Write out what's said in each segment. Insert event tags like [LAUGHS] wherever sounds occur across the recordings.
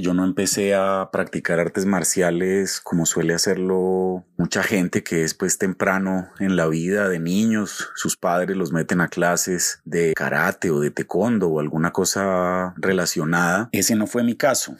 Yo no empecé a practicar artes marciales como suele hacerlo mucha gente que es pues temprano en la vida de niños. Sus padres los meten a clases de karate o de taekwondo o alguna cosa relacionada. Ese no fue mi caso.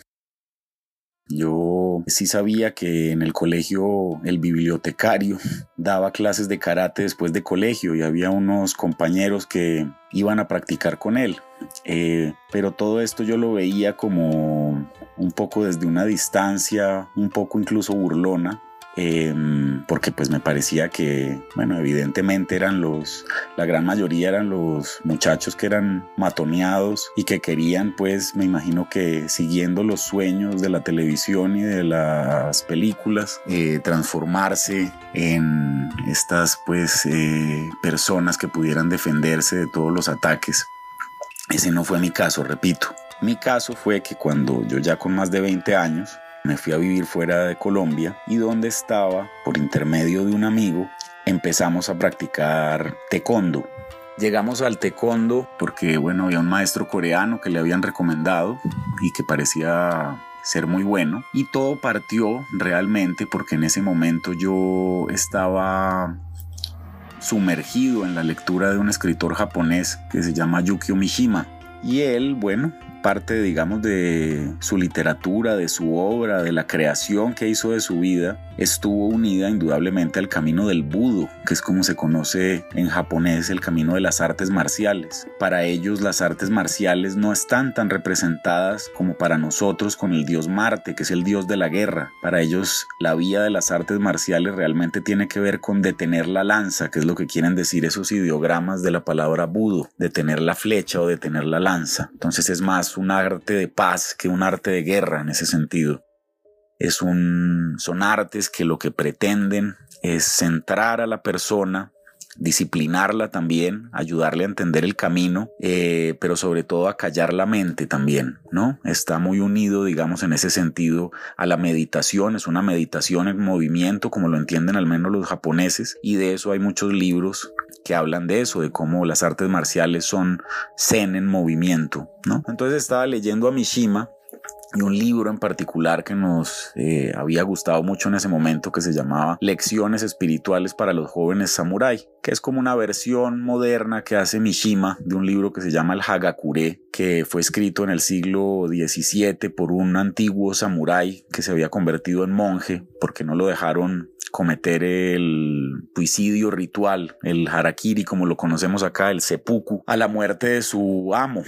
Yo sí sabía que en el colegio el bibliotecario daba clases de karate después de colegio y había unos compañeros que iban a practicar con él. Eh, pero todo esto yo lo veía como un poco desde una distancia, un poco incluso burlona, Em, porque pues me parecía que, bueno, evidentemente eran los, la gran mayoría eran los muchachos que eran matoneados y que querían pues, me imagino que siguiendo los sueños de la televisión y de las películas, eh, transformarse en estas pues eh, personas que pudieran defenderse de todos los ataques. Ese no fue mi caso, repito. Mi caso fue que cuando yo ya con más de 20 años me fui a vivir fuera de Colombia y donde estaba, por intermedio de un amigo, empezamos a practicar taekwondo. Llegamos al taekwondo porque, bueno, había un maestro coreano que le habían recomendado y que parecía ser muy bueno. Y todo partió realmente porque en ese momento yo estaba sumergido en la lectura de un escritor japonés que se llama Yukio Mishima. Y él, bueno, parte, digamos, de su literatura, de su obra, de la creación que hizo de su vida, estuvo unida indudablemente al camino del budo, que es como se conoce en japonés el camino de las artes marciales. Para ellos las artes marciales no están tan representadas como para nosotros con el dios Marte, que es el dios de la guerra. Para ellos la vía de las artes marciales realmente tiene que ver con detener la lanza, que es lo que quieren decir esos ideogramas de la palabra budo, detener la flecha o detener la lanza. Entonces es más un arte de paz que un arte de guerra en ese sentido. Es un, son artes que lo que pretenden es centrar a la persona, disciplinarla también, ayudarle a entender el camino, eh, pero sobre todo a callar la mente también, ¿no? Está muy unido, digamos, en ese sentido a la meditación, es una meditación en movimiento, como lo entienden al menos los japoneses, y de eso hay muchos libros que hablan de eso, de cómo las artes marciales son zen en movimiento, ¿no? Entonces estaba leyendo a Mishima y un libro en particular que nos eh, había gustado mucho en ese momento que se llamaba Lecciones Espirituales para los Jóvenes Samurai, que es como una versión moderna que hace Mishima de un libro que se llama el Hagakure, que fue escrito en el siglo XVII por un antiguo samurái que se había convertido en monje porque no lo dejaron cometer el suicidio ritual, el harakiri como lo conocemos acá, el seppuku, a la muerte de su amo.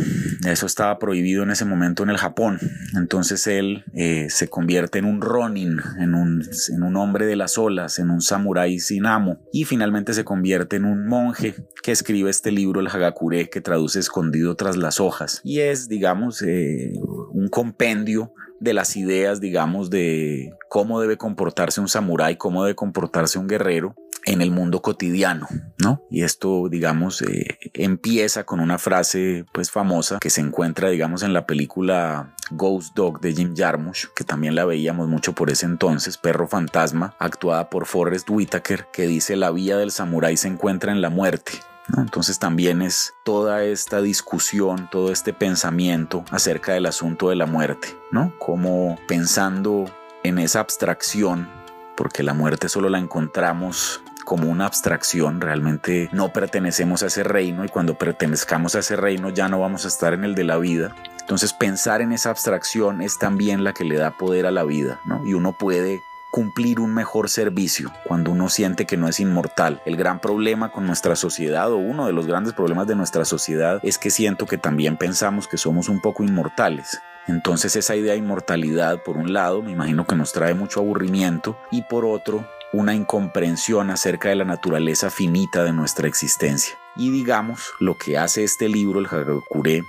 Eso estaba prohibido en ese momento en el Japón. Entonces él eh, se convierte en un ronin, en un, en un hombre de las olas, en un samurái sin amo y finalmente se convierte en un monje que escribe este libro, el Hagakure, que traduce escondido tras las hojas y es, digamos, eh, un compendio de las ideas, digamos, de cómo debe comportarse un samurái, cómo debe comportarse un guerrero en el mundo cotidiano, ¿no? Y esto, digamos, eh, empieza con una frase, pues, famosa que se encuentra, digamos, en la película Ghost Dog de Jim Jarmusch, que también la veíamos mucho por ese entonces, Perro Fantasma, actuada por Forrest Whitaker, que dice la vía del samurái se encuentra en la muerte. Entonces también es toda esta discusión, todo este pensamiento acerca del asunto de la muerte, ¿no? Como pensando en esa abstracción, porque la muerte solo la encontramos como una abstracción, realmente no pertenecemos a ese reino y cuando pertenezcamos a ese reino ya no vamos a estar en el de la vida. Entonces pensar en esa abstracción es también la que le da poder a la vida, ¿no? Y uno puede cumplir un mejor servicio cuando uno siente que no es inmortal. El gran problema con nuestra sociedad o uno de los grandes problemas de nuestra sociedad es que siento que también pensamos que somos un poco inmortales. Entonces esa idea de inmortalidad por un lado me imagino que nos trae mucho aburrimiento y por otro una incomprensión acerca de la naturaleza finita de nuestra existencia. Y digamos, lo que hace este libro, el Hagakure,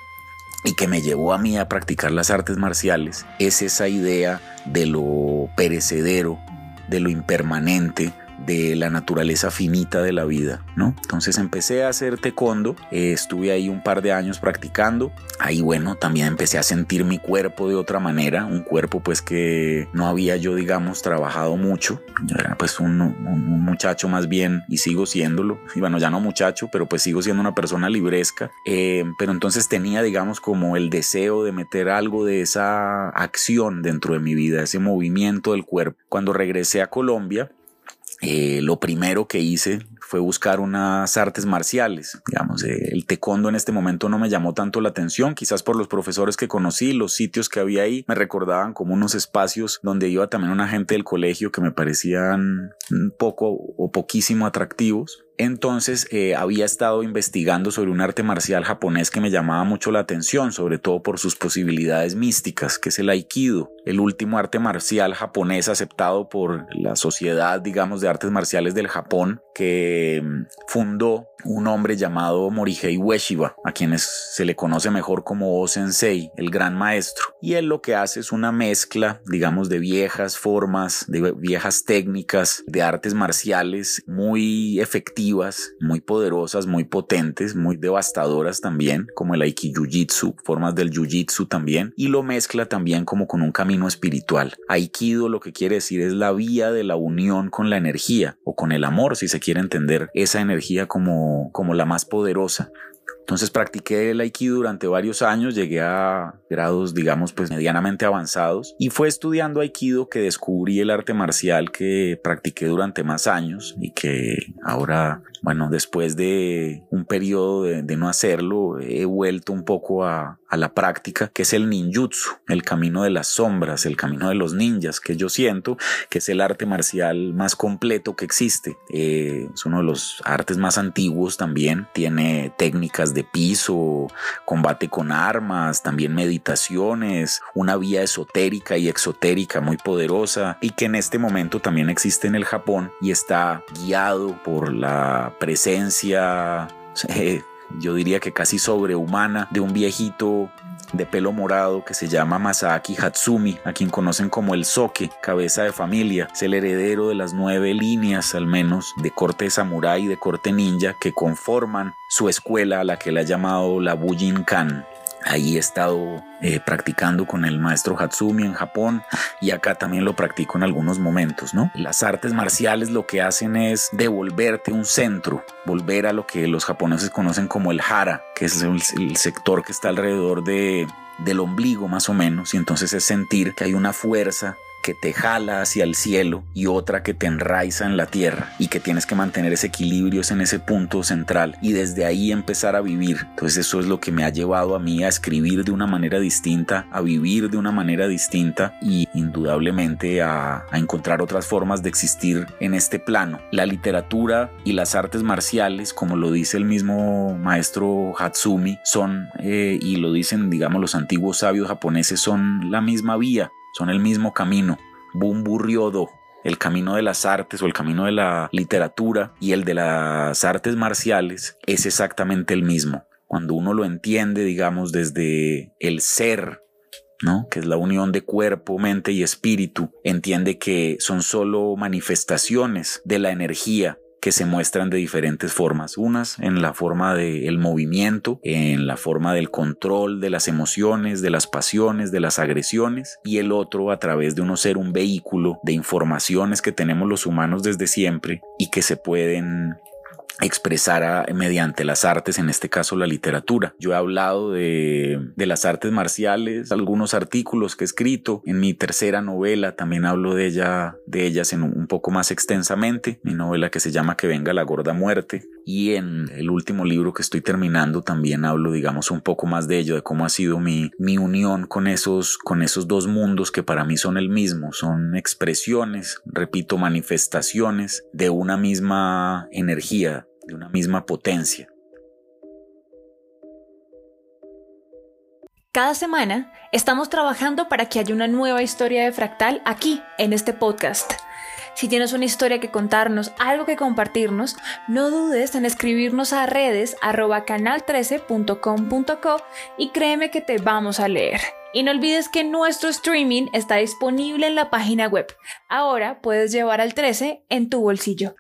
y que me llevó a mí a practicar las artes marciales es esa idea de lo perecedero, de lo impermanente, de la naturaleza finita de la vida, ¿no? Entonces empecé a hacer taekwondo, eh, estuve ahí un par de años practicando, ahí bueno, también empecé a sentir mi cuerpo de otra manera, un cuerpo pues que no había yo digamos trabajado mucho, yo era pues un, muchacho más bien y sigo siéndolo, y bueno ya no muchacho, pero pues sigo siendo una persona libresca, eh, pero entonces tenía digamos como el deseo de meter algo de esa acción dentro de mi vida, ese movimiento del cuerpo. Cuando regresé a Colombia, eh, lo primero que hice fue buscar unas artes marciales. Digamos, eh, el taekwondo en este momento no me llamó tanto la atención, quizás por los profesores que conocí, los sitios que había ahí, me recordaban como unos espacios donde iba también una gente del colegio que me parecían poco o poquísimo atractivos. Entonces eh, había estado investigando sobre un arte marcial japonés que me llamaba mucho la atención, sobre todo por sus posibilidades místicas, que es el aikido, el último arte marcial japonés aceptado por la Sociedad, digamos, de Artes Marciales del Japón, que mm, fundó un hombre llamado Morihei Ueshiba, a quienes se le conoce mejor como O-sensei, el gran maestro. Y él lo que hace es una mezcla, digamos, de viejas formas, de viejas técnicas, de artes marciales muy efectivas muy poderosas, muy potentes, muy devastadoras también, como el Aikido-Jitsu, formas del Jiu-Jitsu también, y lo mezcla también como con un camino espiritual. Aikido lo que quiere decir es la vía de la unión con la energía o con el amor, si se quiere entender esa energía como, como la más poderosa. Entonces practiqué el Aikido durante varios años, llegué a grados, digamos, pues medianamente avanzados y fue estudiando Aikido que descubrí el arte marcial que practiqué durante más años y que ahora bueno, después de un periodo de, no hacerlo, he vuelto un poco a, la práctica, que es el ninjutsu, el camino de las sombras, el camino de los ninjas, que yo siento que es el arte marcial más completo que existe. Eh, es uno de los artes más antiguos también, tiene técnicas de piso, combate con armas, también meditaciones, una vía esotérica y exotérica muy poderosa y que en este momento también existe en el Japón y está guiado por la presencia, [LAUGHS] eh, yo diría que casi sobrehumana, de un viejito de pelo morado que se llama Masaaki Hatsumi, a quien conocen como el Soke, cabeza de familia. Es el heredero de las nueve líneas, al menos, de corte samurái y de corte ninja que conforman su escuela a la que le ha llamado la Bujinkan. Ahí he estado eh, practicando con el maestro Hatsumi en Japón y acá también lo practico en algunos momentos, ¿no? Las artes marciales lo que hacen es devolverte un centro, volver a lo que los japoneses conocen como el hara, que es el, el sector que está alrededor de, del ombligo más o menos, y entonces es sentir que hay una fuerza te jala hacia el cielo y otra que te enraiza en la tierra y que tienes que mantener ese equilibrio en ese punto central y desde ahí empezar a vivir. Entonces eso es lo que me ha llevado a mí a escribir de una manera distinta, a vivir de una manera distinta y indudablemente a, encontrar otras formas de existir en este plano. La literatura y las artes marciales, como lo dice el mismo maestro Hatsumi, son, eh, y lo dicen digamos los antiguos sabios japoneses, son la misma vía son el mismo camino. Bumburriodo, el camino de las artes o el camino de la literatura y el de las artes marciales es exactamente el mismo. Cuando uno lo entiende, digamos, desde el ser, ¿no? que es la unión de cuerpo, mente y espíritu, entiende que son solo manifestaciones de la energía que se muestran de diferentes formas. Unas en la forma del movimiento, en la forma del control de las emociones, de las pasiones, de las agresiones, y el otro a través de uno ser un vehículo de informaciones que tenemos los humanos desde siempre y que se pueden expresara mediante las artes, en este caso la literatura. Yo he hablado de, de, las artes marciales, algunos artículos que he escrito. En mi tercera novela también hablo de, ella, de ellas en un, poco más extensamente. Mi novela que se llama Que venga la gorda muerte. Y en el último libro que estoy terminando también hablo, digamos, un poco más de ello, de cómo ha sido mi, mi unión con esos, con esos dos mundos que para mí son el mismo. Son expresiones, repito, manifestaciones de una misma energía de una misma potencia. Cada semana estamos trabajando para que haya una nueva historia de Fractal aquí, en este podcast. Si tienes una historia que contarnos, algo que compartirnos, no dudes en escribirnos a redes arroba canal13.com.co y créeme que te vamos a leer. Y no olvides que nuestro streaming está disponible en la página web. Ahora puedes llevar al 13 en tu bolsillo.